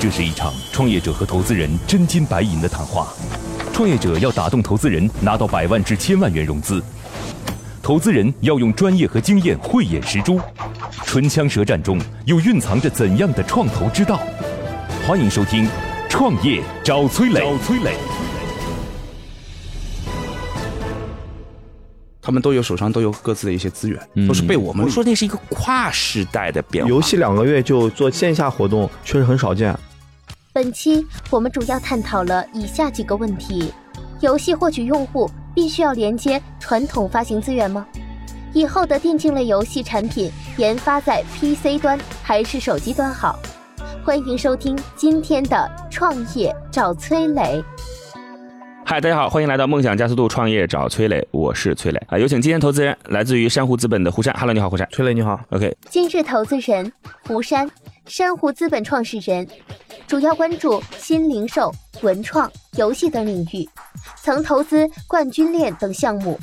这是一场创业者和投资人真金白银的谈话。创业者要打动投资人，拿到百万至千万元融资；投资人要用专业和经验慧眼识珠。唇枪舌战中，又蕴藏着怎样的创投之道？欢迎收听《创业找崔磊》。找崔磊。他们都有手上都有各自的一些资源，都是被我们说那是一个跨时代的变化。游戏两个月就做线下活动，确实很少见。本期我们主要探讨了以下几个问题：游戏获取用户必须要连接传统发行资源吗？以后的电竞类游戏产品研发在 PC 端还是手机端好？欢迎收听今天的创业找崔磊。嗨，大家好，欢迎来到梦想加速度创业找崔磊，我是崔磊啊，有请今天投资人来自于珊瑚资本的胡山，Hello，你好，胡山，崔磊你好，OK。今日投资人胡山，珊瑚资本创始人，主要关注新零售、文创、游戏等领域，曾投资冠军链等项目。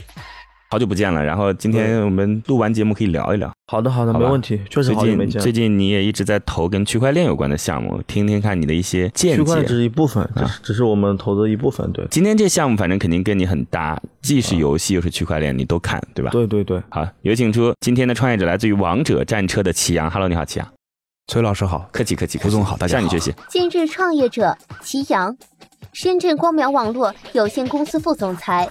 好久不见了，然后今天我们录完节目可以聊一聊。好的，好的，没问题。确实好久没见。最近你也一直在投跟区块链有关的项目，听听看你的一些见解。区块链只是一部分，只是只是我们投的一部分。对，今天这项目反正肯定跟你很搭，既是游戏又是区块链，你都看对吧？对对对。好，有请出今天的创业者，来自于王者战车的祁阳。Hello，你好，祁阳。崔老师好，客气客气。胡总好，大家向你学习。今日创业者祁阳，深圳光苗网络有限公司副总裁。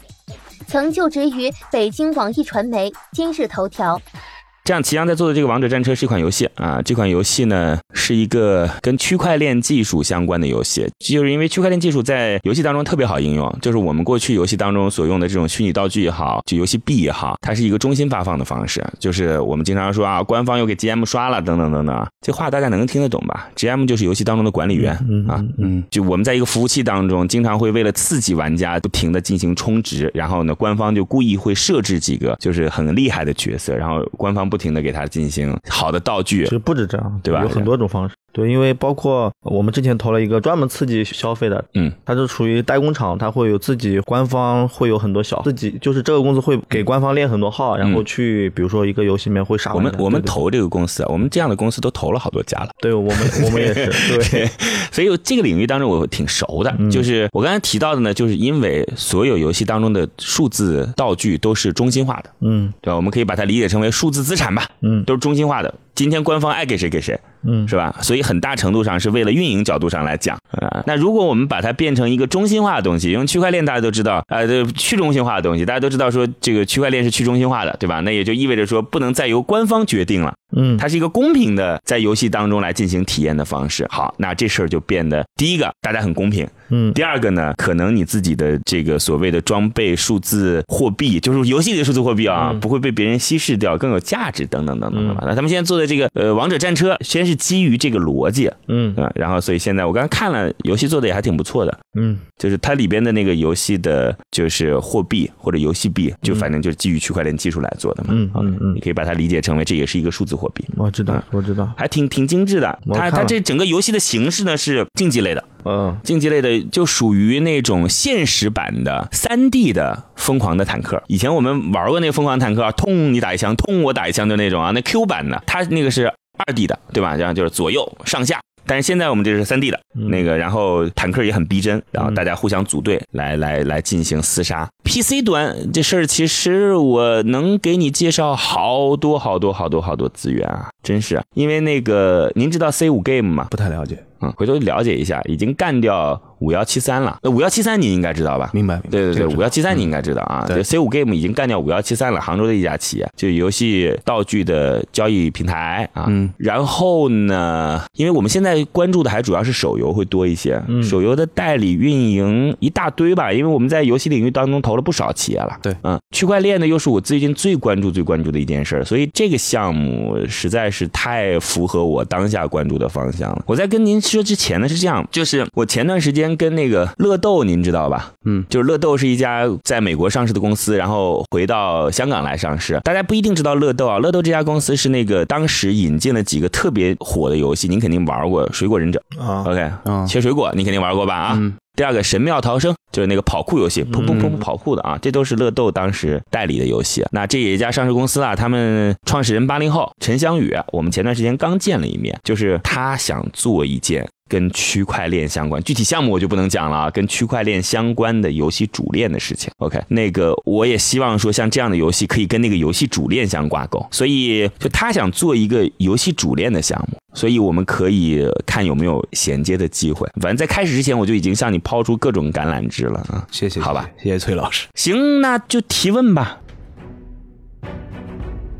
曾就职于北京网易传媒、今日头条。这样，祁阳在做的这个《王者战车》是一款游戏啊。这款游戏呢，是一个跟区块链技术相关的游戏，就是因为区块链技术在游戏当中特别好应用。就是我们过去游戏当中所用的这种虚拟道具也好，就游戏币也好，它是一个中心发放的方式。就是我们经常说啊，官方又给 GM 刷了等等等等，这话大家能听得懂吧？GM 就是游戏当中的管理员啊，嗯，就我们在一个服务器当中，经常会为了刺激玩家不停的进行充值，然后呢，官方就故意会设置几个就是很厉害的角色，然后官方不。不停的给他进行好的道具，其实不止这样，对吧？有很多种方式。对，因为包括我们之前投了一个专门刺激消费的，嗯，它是属于代工厂，它会有自己官方会有很多小自己，就是这个公司会给官方练很多号，然后去比如说一个游戏里面会杀。我们我们投这个公司，我们这样的公司都投了好多家了。对我们我们也是对，所以这个领域当中我挺熟的。就是我刚才提到的呢，就是因为所有游戏当中的数字道具都是中心化的，嗯，对吧？我们可以把它理解成为数字资产吧，嗯，都是中心化的。今天官方爱给谁给谁，嗯，是吧？所以很大程度上是为了运营角度上来讲啊。那如果我们把它变成一个中心化的东西，因为区块链大家都知道，呃，去中心化的东西，大家都知道说这个区块链是去中心化的，对吧？那也就意味着说不能再由官方决定了，嗯，它是一个公平的在游戏当中来进行体验的方式。好，那这事儿就变得第一个大家很公平，嗯，第二个呢，可能你自己的这个所谓的装备数字货币，就是游戏里的数字货币啊，不会被别人稀释掉，更有价值等等等等的吧？那他们现在做的这个呃王者战。车先是基于这个逻辑，嗯。啊，然后所以现在我刚刚看了游戏做的也还挺不错的，嗯，就是它里边的那个游戏的，就是货币或者游戏币，就反正就是基于区块链技术来做的嘛，嗯嗯嗯，你可以把它理解成为这也是一个数字货币，我知道我知道，还挺挺精致的，它它这整个游戏的形式呢是竞技类的，嗯，竞技类的就属于那种现实版的三 D 的疯狂的坦克，以前我们玩过那个疯狂坦克，痛你打一枪，痛我打一枪就那种啊，那 Q 版的，它那个是。二 D 的，对吧？这样就是左右上下。但是现在我们这是三 D 的那个，然后坦克也很逼真，然后大家互相组队来来来进行厮杀。PC 端这事儿，其实我能给你介绍好多好多好多好多资源啊，真是啊。因为那个您知道 C 五 Game 吗？不太了解，嗯，回头了解一下，已经干掉。五幺七三了，那五幺七三你应该知道吧？明白，对对对，五幺七三你应该知道啊。对，C 五 Game 已经干掉五幺七三了，杭州的一家企业，就游戏道具的交易平台啊。嗯。然后呢，因为我们现在关注的还主要是手游会多一些，手游的代理运营一大堆吧，因为我们在游戏领域当中投了不少企业了。对，嗯，区块链呢又是我最近最关注、最关注的一件事，所以这个项目实在是太符合我当下关注的方向了。我在跟您说之前呢是这样，就是我前段时间跟那个。乐豆您知道吧？嗯，就是乐豆是一家在美国上市的公司，然后回到香港来上市。大家不一定知道乐豆啊，乐豆这家公司是那个当时引进了几个特别火的游戏，您肯定玩过《水果忍者》啊，OK，切水果你肯定玩过吧？啊，第二个《神庙逃生》就是那个跑酷游戏，噗噗噗噗跑酷的啊，这都是乐豆当时代理的游戏。那这也一家上市公司啊，他们创始人八零后陈翔宇，我们前段时间刚见了一面，就是他想做一件跟区块链相关，具体项目我就不能讲了啊，跟区块链相关的游戏主链的事情。OK，那个我也希望说像这样的游戏可以跟那个游戏主链相挂钩，所以就他想做一个游戏主链的项目，所以我们可以看有没有衔接的机会。反正在开始之前我就已经向你抛出各种橄榄枝了啊，谢谢，好吧，谢谢崔老师。行，那就提问吧。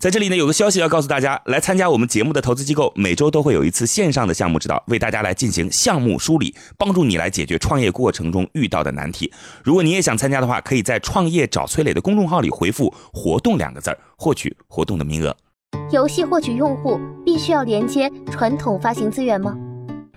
在这里呢，有个消息要告诉大家：来参加我们节目的投资机构，每周都会有一次线上的项目指导，为大家来进行项目梳理，帮助你来解决创业过程中遇到的难题。如果你也想参加的话，可以在“创业找崔磊”的公众号里回复“活动”两个字儿，获取活动的名额。游戏获取用户必须要连接传统发行资源吗？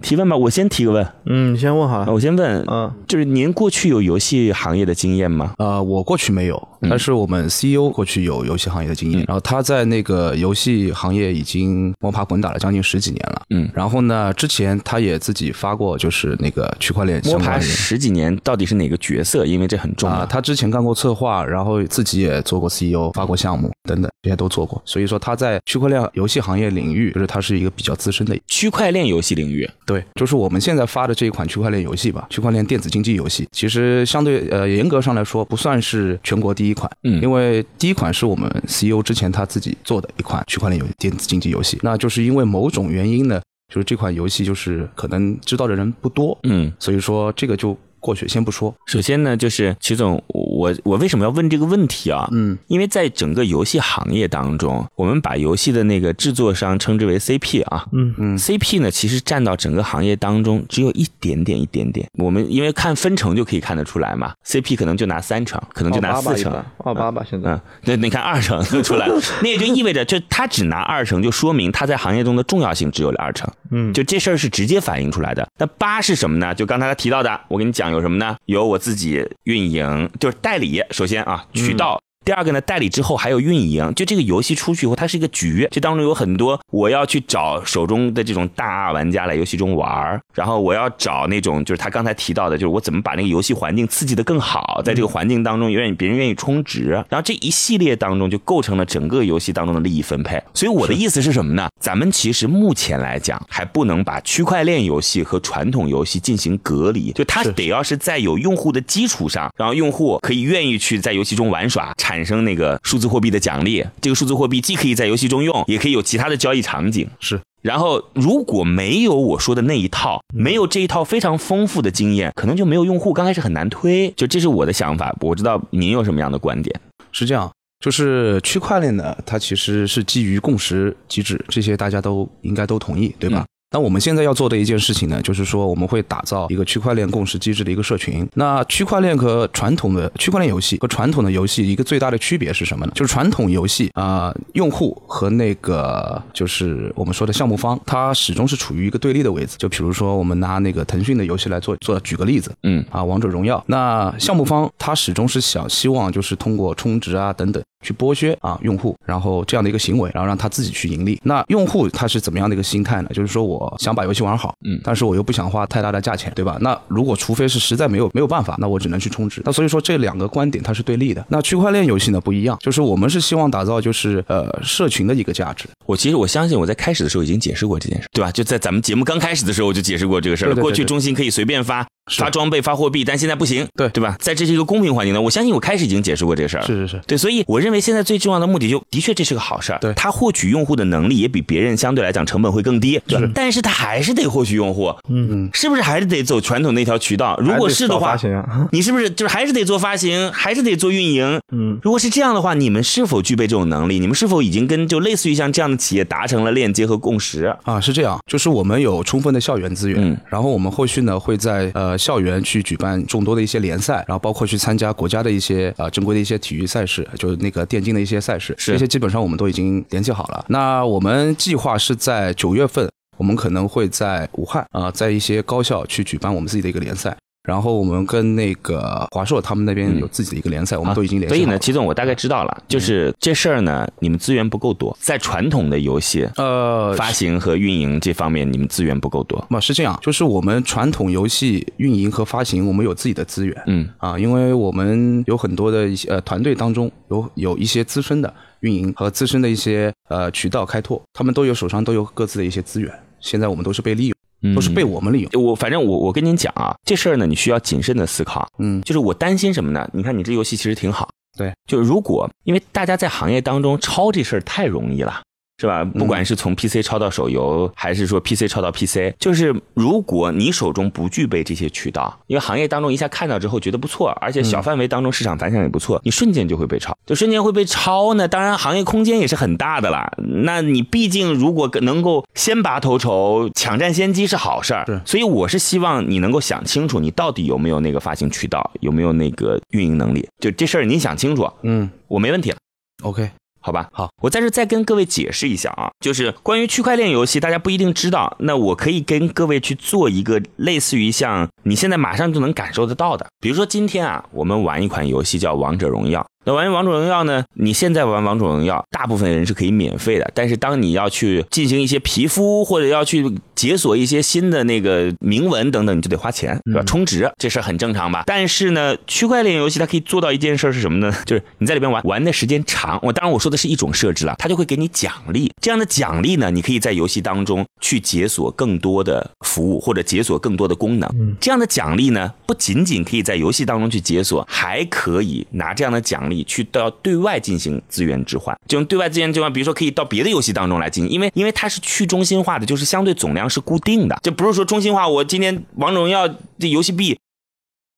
提问吧，我先提个问。嗯，你先问好了。我先问，嗯，就是您过去有游戏行业的经验吗？呃，我过去没有，但是我们 CEO 过去有游戏行业的经验，然后他在那个游戏行业已经摸爬滚打了将近十几年了。嗯，然后呢，之前他也自己发过，就是那个区块链摸爬十几年，到底是哪个角色？因为这很重要。他之前干过策划，然后自己也做过 CEO，发过项目等等，这些都做过。所以说他在区块链游戏行业领域，就是他是一个比较资深的区块链游戏领域。对，就是我们现在发的这一款区块链游戏吧，区块链电子竞技游戏，其实相对呃严格上来说不算是全国第一款，嗯，因为第一款是我们 CEO 之前他自己做的一款区块链游电子竞技游戏，那就是因为某种原因呢，就是这款游戏就是可能知道的人不多，嗯，所以说这个就。过去先不说，首先呢，就是齐总，我我为什么要问这个问题啊？嗯，因为在整个游戏行业当中，我们把游戏的那个制作商称之为 CP 啊，嗯。嗯，CP 呢其实占到整个行业当中只有一点点一点点。我们因为看分成就可以看得出来嘛，CP 可能就拿三成，可能就拿四成，二八吧现在，嗯，那你看二成就出来了，那也就意味着，就他只拿二成，就说明他在行业中的重要性只有二成，嗯，就这事儿是直接反映出来的。那八是什么呢？就刚才他提到的，我跟你讲有什么呢？有。我自己运营就是代理，首先啊，渠道。第二个呢，代理之后还有运营，就这个游戏出去以后，它是一个局，这当中有很多我要去找手中的这种大玩家来游戏中玩然后我要找那种就是他刚才提到的，就是我怎么把那个游戏环境刺激的更好，在这个环境当中，愿意别人愿意充值，然后这一系列当中就构成了整个游戏当中的利益分配。所以我的意思是什么呢？咱们其实目前来讲还不能把区块链游戏和传统游戏进行隔离，就它得要是在有用户的基础上，然后用户可以愿意去在游戏中玩耍。产生那个数字货币的奖励，这个数字货币既可以在游戏中用，也可以有其他的交易场景。是，然后如果没有我说的那一套，没有这一套非常丰富的经验，可能就没有用户，刚开始很难推。就这是我的想法，我知道您有什么样的观点？是这样，就是区块链呢，它其实是基于共识机制，这些大家都应该都同意，对吧？那我们现在要做的一件事情呢，就是说我们会打造一个区块链共识机制的一个社群。那区块链和传统的区块链游戏和传统的游戏一个最大的区别是什么呢？就是传统游戏啊，用户和那个就是我们说的项目方，它始终是处于一个对立的位置。就比如说我们拿那个腾讯的游戏来做做举个例子，嗯啊，王者荣耀，那项目方他始终是想希望就是通过充值啊等等。去剥削啊用户，然后这样的一个行为，然后让他自己去盈利。那用户他是怎么样的一个心态呢？就是说我想把游戏玩好，嗯，但是我又不想花太大的价钱，对吧？那如果除非是实在没有没有办法，那我只能去充值。那所以说这两个观点它是对立的。那区块链游戏呢不一样，就是我们是希望打造就是呃社群的一个价值。我其实我相信我在开始的时候已经解释过这件事，对吧？就在咱们节目刚开始的时候我就解释过这个事儿了。过去中心可以随便发。发装备、发货币，但现在不行，对对吧？在这是一个公平环境的，我相信我开始已经解释过这个事儿。是是是，对，所以我认为现在最重要的目的，就的确这是个好事儿。对，他获取用户的能力也比别人相对来讲成本会更低，对，但是他还是得获取用户，嗯，是不是还是得走传统那条渠道？如果是的话，你是不是就是还是得做发行，还是得做运营？嗯，如果是这样的话，你们是否具备这种能力？你们是否已经跟就类似于像这样的企业达成了链接和共识？啊，是这样，就是我们有充分的校园资源，嗯，然后我们后续呢会在呃校园去举办众多的一些联赛，然后包括去参加国家的一些呃正规的一些体育赛事，就是那个电竞的一些赛事，这些基本上我们都已经联系好了。那我们计划是在九月份，我们可能会在武汉啊，在一些高校去举办我们自己的一个联赛。然后我们跟那个华硕他们那边有自己的一个联赛，我们都已经联系所以呢，齐总，我大概知道了，就是这事儿呢，你们资源不够多，在传统的游戏呃，发行和运营这方面，你们资源不够多。嘛是这样，就是我们传统游戏运营和发行，我们有自己的资源，嗯。啊，因为我们有很多的一些呃团队当中有有一些资深的运营和资深的一些呃渠道开拓，他们都有手上都有各自的一些资源，现在我们都是被利用，嗯都是被我们利用，我反正我我跟您讲啊，这事儿呢，你需要谨慎的思考。嗯，就是我担心什么呢？你看你这游戏其实挺好，对，就如果因为大家在行业当中抄这事儿太容易了。是吧？不管是从 PC 抄到手游，还是说 PC 抄到 PC，就是如果你手中不具备这些渠道，因为行业当中一下看到之后觉得不错，而且小范围当中市场反响也不错，你瞬间就会被抄。就瞬间会被抄呢，当然行业空间也是很大的啦。那你毕竟如果能够先拔头筹、抢占先机是好事儿是，所以我是希望你能够想清楚，你到底有没有那个发行渠道，有没有那个运营能力。就这事儿你想清楚，嗯我没问题了。，OK，好吧，好，我在这再跟各位解释一下啊，就是关于区块链游戏，大家不一定知道，那我可以跟各位去做一个类似于像你现在马上就能感受得到的，比如说今天啊，我们玩一款游戏叫《王者荣耀》。那玩王者荣耀呢？你现在玩王者荣耀，大部分人是可以免费的，但是当你要去进行一些皮肤或者要去解锁一些新的那个铭文等等，你就得花钱，对吧？充值这事儿很正常吧？但是呢，区块链游戏它可以做到一件事儿是什么呢？就是你在里边玩玩的时间长，我当然我说的是一种设置了，它就会给你奖励。这样的奖励呢，你可以在游戏当中去解锁更多的服务或者解锁更多的功能。这样的奖励呢，不仅仅可以在游戏当中去解锁，还可以拿这样的奖你去到对外进行资源置换。这种对外资源置换，比如说可以到别的游戏当中来进行，因为因为它是去中心化的，就是相对总量是固定的，就不是说中心化。我今天王者荣耀这游戏币。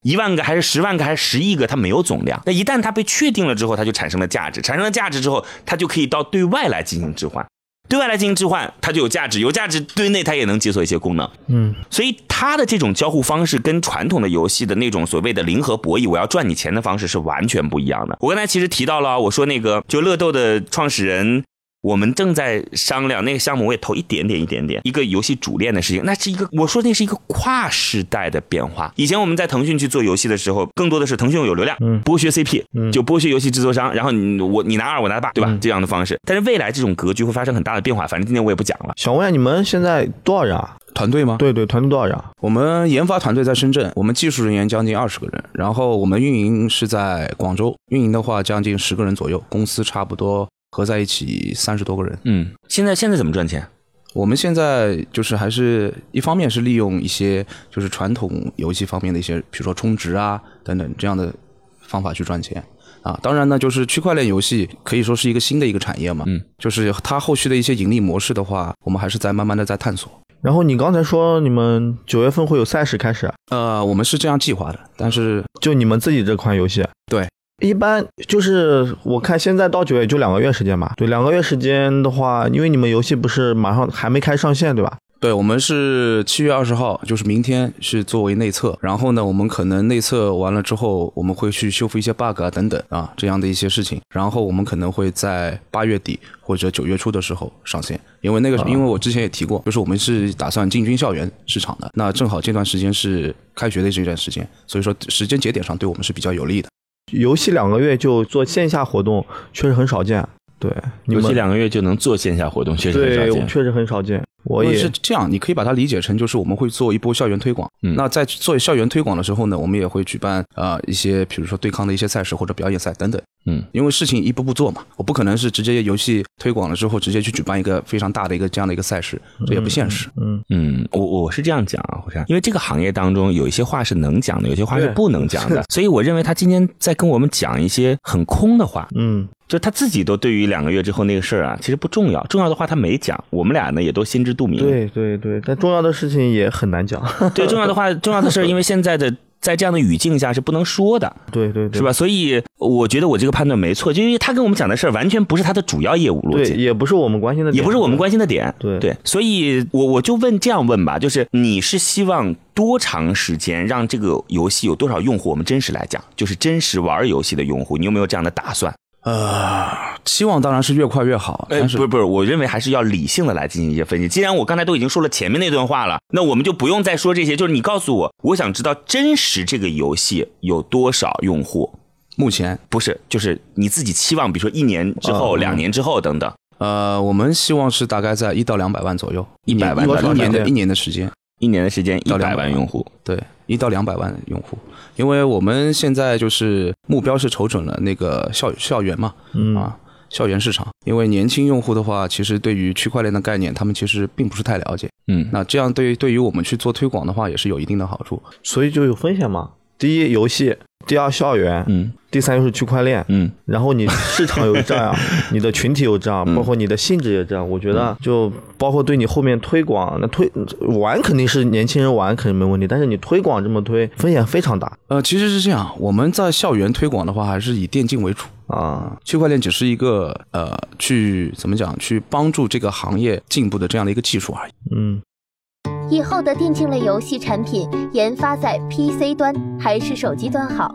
一万个还是十万个还是十亿个，它没有总量。那一旦它被确定了之后，它就产生了价值，产生了价值之后，它就可以到对外来进行置换，对外来进行置换，它就有价值，有价值对内它也能解锁一些功能。嗯，所以它的这种交互方式跟传统的游戏的那种所谓的零和博弈，我要赚你钱的方式是完全不一样的。我刚才其实提到了，我说那个就乐豆的创始人。我们正在商量那个项目，我也投一点点一点点，一个游戏主链的事情，那是一个我说那是一个跨时代的变化。以前我们在腾讯去做游戏的时候，更多的是腾讯有流量，嗯剥削 CP，嗯就剥削游戏制作商，然后你我你拿二我拿八，对吧？嗯这样的方式。但是未来这种格局会发生很大的变化，反正今天我也不讲了。想问一下，你们现在多少人啊？团队吗？对对，团队多少人啊？我们研发团队在深圳，我们技术人员将近二十个人，然后我们运营是在广州，运营的话将近十个人左右，公司差不多合在一起三十多个人。嗯，现在现在怎么赚钱？我们现在就是还是一方面是利用一些就是传统游戏方面的一些，比如说充值啊等等这样的方法去赚钱啊。当然呢，就是区块链游戏可以说是一个新的一个产业嘛，嗯，就是它后续的一些盈利模式的话，我们还是在慢慢的在探索。然后你刚才说你们九月份会有赛事开始，啊呃，我们是这样计划的，但是就你们自己这款游戏。对，一般就是我看现在到九月就两个月时间吧。对，两个月时间的话，因为你们游戏不是马上还没开上线，对吧？对，我们是七月二十号，就是明天是作为内测，然后呢，我们可能内测完了之后，我们会去修复一些 bug 啊等等啊这样的一些事情，然后我们可能会在八月底或者九月初的时候上线，因为那个，因为我之前也提过，就是我们是打算进军校园市场的，那正好这段时间是开学的这段时间，所以说时间节点上对我们是比较有利的。游戏两个月就做线下活动，确实很少见。对，游戏两个月就能做线下活动，确实很少，见。确实很少见。我也是这样，你可以把它理解成就是我们会做一波校园推广。嗯那在做校园推广的时候呢，我们也会举办呃一些比如说对抗的一些赛事或者表演赛等等。嗯，因为事情一步步做嘛，我不可能是直接游戏推广了之后直接去举办一个非常大的一个这样的一个赛事，这也不现实。嗯，嗯，我我是这样讲啊，胡山，因为这个行业当中有一些话是能讲的，有些话是不能讲的，所以我认为他今天在跟我们讲一些很空的话，嗯，就他自己都对于两个月之后那个事儿啊，其实不重要，重要的话他没讲，我们俩呢也都心知肚明。对对对，但重要的事情也很难讲。对，重要的话，重要的事儿，因为现在的在这样的语境下是不能说的，对对对，是吧？？所以我觉得我这个判断没错，就因为他跟我们讲的事儿完全不是他的主要业务逻对，辑。也不是我们关心的点，也不是我们关心的点，对对，所以我我就问这样问吧，就是你是希望多长时间让这个游戏有多少用户？我们真实来讲，就是真实玩游戏的用户，你有没有这样的打算？呃，期望当然是越快越好，呃，但是不是不是，我认为还是要理性的来进行一些分析。既然我刚才都已经说了前面那段话了，那我们就不用再说这些。就是你告诉我，我想知道真实这个游戏有多少用户，目前不是，就是你自己期望，比如说一年之后、嗯两年之后等等。呃，我们希望是大概在一到两百万左右，一年100万一到200万一年的一年的时间，一年的时间一到200百万。用户，对，一到两百万用户，因为我们现在就是目标是瞅准了那个校校园嘛，嗯。啊，校园市场，因为年轻用户的话，其实对于区块链的概念，他们其实并不是太了解，嗯，那这样对于对于我们去做推广的话，也是有一定的好处。所以就有风险嘛。第一，游戏；第二，校园；嗯第三，又是区块链。嗯，然后你市场有这样，你的群体有这样，包括你的性质也这样。我觉得就包括对你后面推广，那推玩肯定是年轻人玩肯定没问题，但是你推广这么推，风险非常大呃，其实是这样，我们在校园推广的话，还是以电竞为主。啊。区块链只是一个呃，去怎么讲，去帮助这个行业进步的这样的一个技术而已。嗯，以后的电竞类游戏产品研发在 PC 端还是手机端好？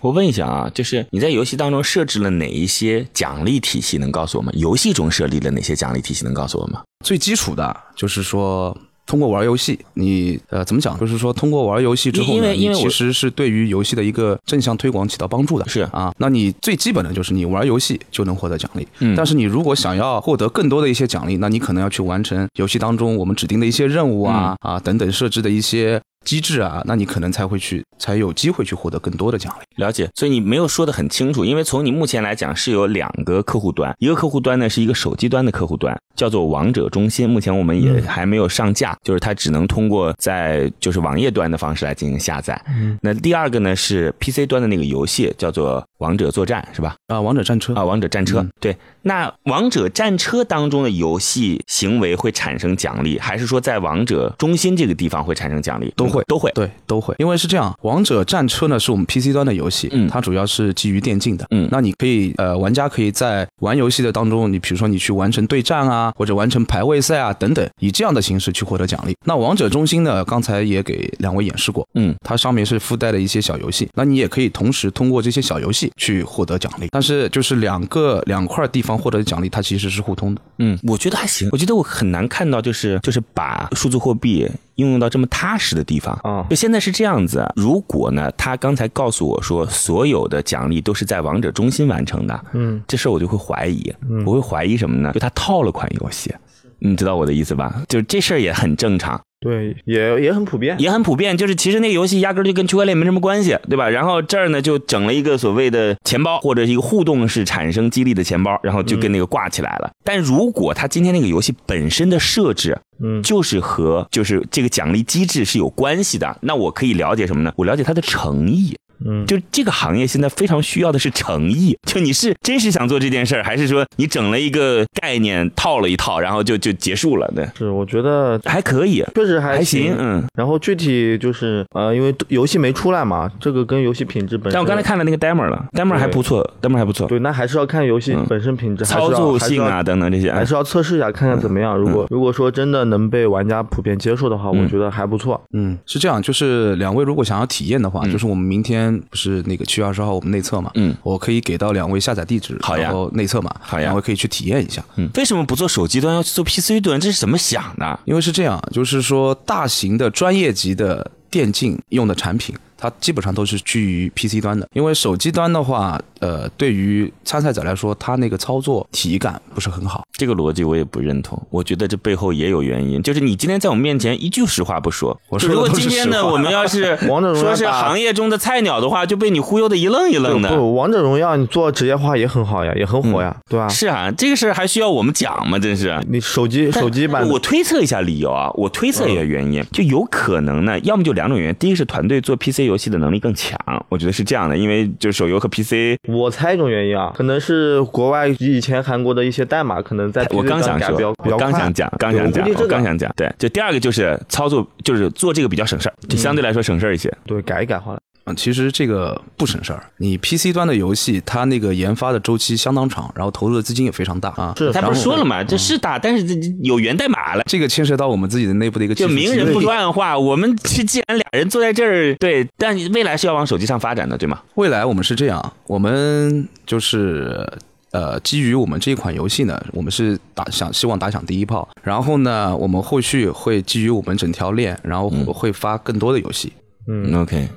我问一下啊，就是你在游戏当中设置了哪一些奖励体系？能告诉我吗？游戏中设立了哪些奖励体系？能告诉我吗？最基础的就是说，通过玩游戏，你呃怎么讲？就是说，通过玩游戏之后呢，因为因为我你其实是对于游戏的一个正向推广起到帮助的。是啊，那你最基本的就是你玩游戏就能获得奖励。嗯但是你如果想要获得更多的一些奖励，那你可能要去完成游戏当中我们指定的一些任务啊、嗯啊等等设置的一些机制啊，那你可能才会去才有机会去获得更多的奖励。了解，所以你没有说的很清楚，因为从你目前来讲是有两个客户端，一个客户端呢是一个手机端的客户端，叫做王者中心，目前我们也还没有上架，就是它只能通过在就是网页端的方式来进行下载。嗯那第二个呢是 PC 端的那个游戏，叫做王者作战，是吧？啊，王者战车啊，王者战车，嗯对。那王者战车当中的游戏行为会产生奖励，还是说在王者中心这个地方会产生奖励？都会都会。对，都会，因为是这样，王者战车呢是我们 PC 端的游戏，嗯它主要是基于电竞的，嗯那你可以呃，玩家可以在玩游戏的当中，你比如说你去完成对战啊，或者完成排位赛啊等等，以这样的形式去获得奖励。那王者中心呢，刚才也给两位演示过，嗯，它上面是附带了一些小游戏，那你也可以同时通过这些小游戏去获得奖励，但是就是两个两块地方获得的奖励，它其实是互通的。嗯，我觉得还行。我觉得我很难看到，就是就是把数字货币应用到这么踏实的地方。啊就现在是这样子，如果呢，他刚才告诉我说所有的奖励都是在王者中心完成的，嗯，这事儿我就会怀疑，我会怀疑什么呢？就他套了款游戏，你知道我的意思吧？就是这事儿也很正常。对，也也很普遍。也很普遍，就是其实那个游戏压根儿就跟区块链没什么关系，对吧？然后这儿呢就整了一个所谓的钱包或者是一个互动式产生激励的钱包，然后就跟那个挂起来了。但如果他今天那个游戏本身的设置嗯就是和就是这个奖励机制是有关系的，那我可以了解什么呢？我了解它的诚意。嗯，就这个行业现在非常需要的是诚意，就你是真实想做这件事儿，还是说你整了一个概念套了一套，然后就就结束了？对，是，我觉得还可以，确实还还行，嗯。然后具体就是呃，因为游戏没出来嘛，这个跟游戏品质本身。但我刚才看了那个 demo 了，demo 还不错，demo 还不错，对，那还是要看游戏嗯本身品质，还是要操作性啊等等这些，还是要测试一下，看看怎么样。如果如果说真的能被玩家普遍接受的话，嗯我觉得还不错。嗯，是这样，就是两位如果想要体验的话，嗯就是我们明天不是那个七月二十号我们内测嘛，嗯，我可以给到两位下载地址，好呀然后内测嘛，好呀两位可以去体验一下。嗯，为什么不做手机端，要去做 PC 端？这是怎么想的？因为是这样，就是说大型的专业级的电竞用的产品，它基本上都是居于 PC 端的。因为手机端的话，呃，对于参赛者来说，它那个操作体感不是很好。这个逻辑我也不认同，我觉得这背后也有原因。就是你今天在我们面前一句实话不说，我说如果今天呢，我们要是 说是行业中的菜鸟的话，就被你忽悠的一愣一愣的。不，王者荣耀你做职业化也很好呀，也很火呀，对吧？是啊，这个事儿还需要我们讲吗？真是。你手机手机版我推测一下理由啊，我推测一下原因，就有可能呢，要么就两种原因，第一个是团队做 PC 游戏的能力更强，我觉得是这样的，因为就是手游和 PC 我猜一种原因啊，可能是国外以前韩国的一些代码，可能在我刚想说我刚想讲，刚想讲，我刚想讲，对，就第二个就是操作，就是做这个比较省事儿，就相对来说省事儿一些。对改一改好了。嗯，其实这个不省事儿。你 PC 端的游戏，它那个研发的周期相当长，然后投入的资金也非常大啊。是他不是说了嘛，这是大，但是这有源代码了。这个牵涉到我们自己的内部的一个就明人不说暗话，我们是既然俩人坐在这儿，对，但未来是要往手机上发展的，对吗？未来我们是这样，我们就是呃，基于我们这一款游戏呢，我们是打想希望打响第一炮，然后呢，我们后续会基于我们整条链，然后会发更多的游戏。嗯，OK，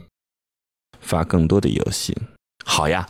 发更多的游戏，好呀。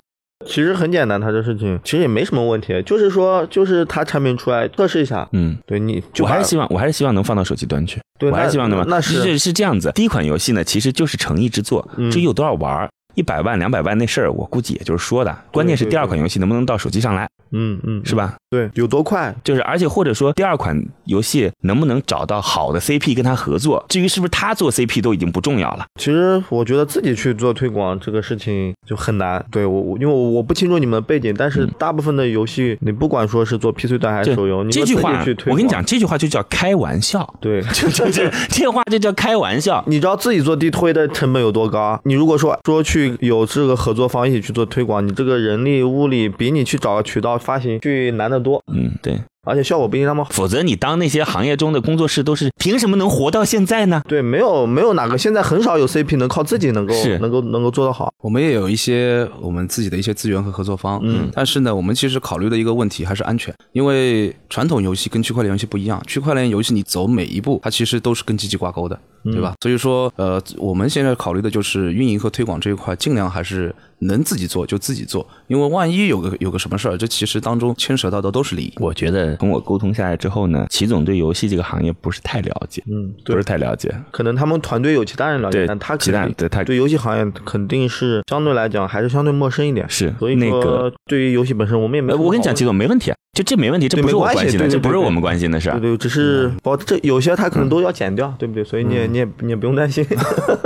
其实很简单，它这事情其实也没什么问题，就是说，就是它产品出来测试一下，嗯，对你就我还是希望，我还是希望能放到手机端去。对我还是希望能吧。那是是是这样子。第一款游戏呢，其实就是诚意之作，嗯至于有多少玩儿，一百万、两百万那事儿，我估计也就是说的。关键是第二款游戏能不能到手机上来，嗯嗯，是吧？对，有多快？就是，而且或者说第二款游戏能不能找到好的 CP 跟他合作，至于是不是他做 CP 都已经不重要了。其实我觉得自己去做推广这个事情就很难。对我，我因为我我不清楚你们背景，但是大部分的游戏，你不管说是做 PC 端还是手游，你这句话去推，我跟你讲，，这句话就叫开玩笑，对。就就就这话就叫开玩笑。你知道自己做地推的成本有多高？你如果说说去有这个合作方一起去做推广，你这个人力物力比你去找个渠道发行去难得多，嗯，对，而且效果不一定那么好。否则你当那些行业中的工作室都是凭什么能活到现在呢？对，没有没有哪个现在很少有 CP 能靠自己能够是能够能够做得好。我们也有一些我们自己的一些资源和合作方，嗯但是呢，我们其实考虑的一个问题还是安全，因为传统游戏跟区块链游戏不一样，区块链游戏你走每一步，它其实都是跟机器挂钩的，对吧？所以说，呃，我们现在考虑的就是运营和推广这一块，尽量还是能自己做就自己做，因为万一有个有个什么事儿，这其实当中牵扯到的都是利益。我觉得跟我沟通下来之后呢，齐总对游戏这个行业不是太了解，嗯，不是太了解。可能他们团队有其他人了解，但他其他对他对游戏行业肯定是相对来讲还是相对陌生一点。是所以那个说对于游戏本身，我们也没呃，我跟你讲，齐总没问题，就这没问题，这不是我没关心的，这不是我们关心的事儿对。对，只是包这有些他可能都要剪掉，对不对？所以你也你也你也不用担心。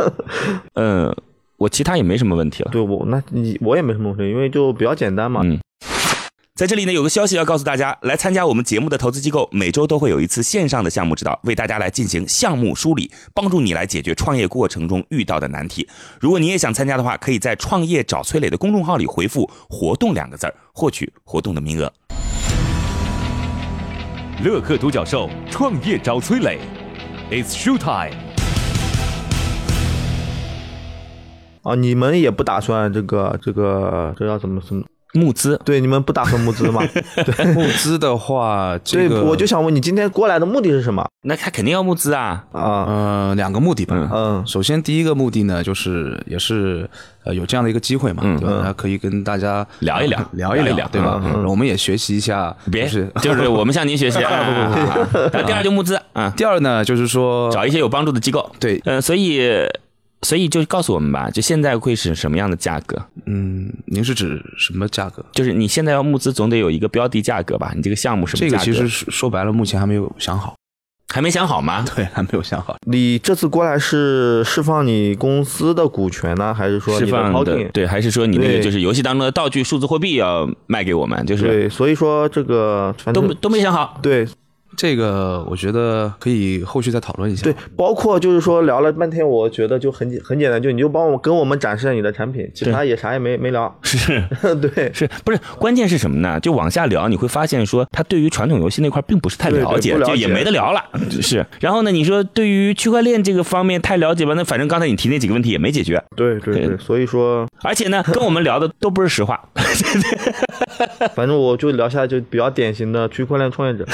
嗯，我其他也没什么问题了。对我那你我也没什么问题，因为就比较简单嘛。嗯，在这里呢，有个消息要告诉大家，来参加我们节目的投资机构，每周都会有一次线上的项目指导，为大家来进行项目梳理，帮助你来解决创业过程中遇到的难题。如果你也想参加的话，可以在“创业找崔磊”的公众号里回复“活动”两个字儿，获取活动的名额。乐客独角兽创业找崔磊，It's show time。啊，你们也不打算这个这个这要怎么怎么？募资，对，你们不打算募资吗？募资的话，这对，我就想问你今天过来的目的是什么那他肯定要募资啊。啊？呃两个目的吧。嗯嗯首先第一个目的呢，就是也是呃有这样的一个机会嘛，嗯对吧？可以跟大家聊一聊聊一聊一聊对吧？嗯嗯我们也学习一下，别，就是 就是我们向您学习啊。然后第二就募资啊，第二呢，就是说找一些有帮助的机构。对，呃，所以所以就告诉我们吧，就现在会是什么样的价格？嗯，您是指什么价格？就是你现在要募资，总得有一个标的价格吧？你这个项目什么价格？这个其实说说白了，目前还没有想好，还没想好吗？对，还没有想好。你这次过来是释放你公司的股权呢，还是说释你的放的对，还是说你那个就是游戏当中的道具数字货币要卖给我们？就是对，所以说这个都都没想好。对这个我觉得可以后续再讨论一下。对，包括就是说聊了半天，我觉得就很简很简单，就你就帮我跟我们展示下你的产品，其他也啥也没没聊。是 对，是不是？关键是什么呢？就往下聊，你会发现说他对于传统游戏那块并不是太了解，对不了解就也没得聊了。是，然后呢，你说对于区块链这个方面太了解吧？那反正刚才你提那几个问题也没解决，对对对，所以说而且呢，跟我们聊的都不是实话。反正我就聊下就比较典型的区块链创业者，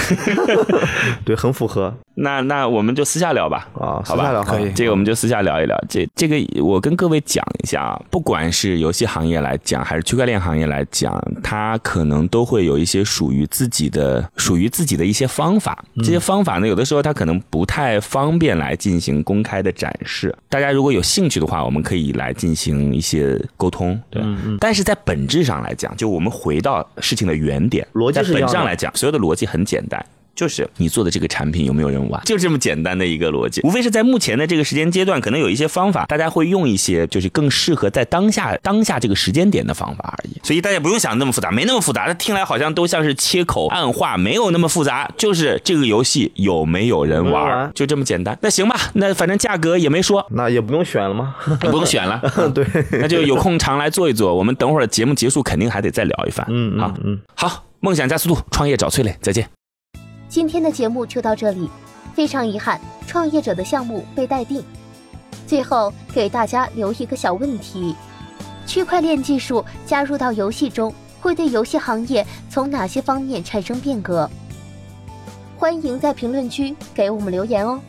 对，很符合那那我们就私下聊吧。啊，好吧私下聊可以这个我们就私下聊一聊。这这个我跟各位讲一下啊，不管是游戏行业来讲，还是区块链行业来讲，它可能都会有一些属于自己的、属于自己的一些方法。这些方法呢，有的时候它可能不太方便来进行公开的展示。大家如果有兴趣的话，我们可以来进行一些沟通。对，但是在本质上来讲，就我们回到事情的原点，逻辑是一样的质上来讲，所有的逻辑很简单。就是你做的这个产品有没有人玩，就这么简单的一个逻辑。无非是在目前的这个时间阶段，可能有一些方法，大家会用一些就是更适合在当下当下这个时间点的方法而已。所以大家不用想那么复杂，没那么复杂。听来好像都像是切口暗话，没有那么复杂，就是这个游戏有没有人玩，就这么简单。那行吧，那反正价格也没说，那也不用选了吗？不用选了，对，那就有空常来做一做。我们等会儿节目结束肯定还得再聊一番。嗯，好，嗯，好，梦想加速度，创业找崔磊，再见。今天的节目就到这里，非常遗憾，创业者的项目被待定。最后给大家留一个小问题：区块链技术加入到游戏中，会对游戏行业从哪些方面产生变革？欢迎在评论区给我们留言哦！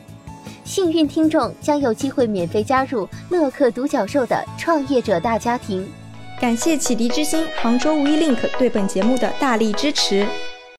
幸运听众将有机会免费加入乐客独角兽的创业者大家庭。感谢启迪之星、杭州无一 link 对本节目的大力支持。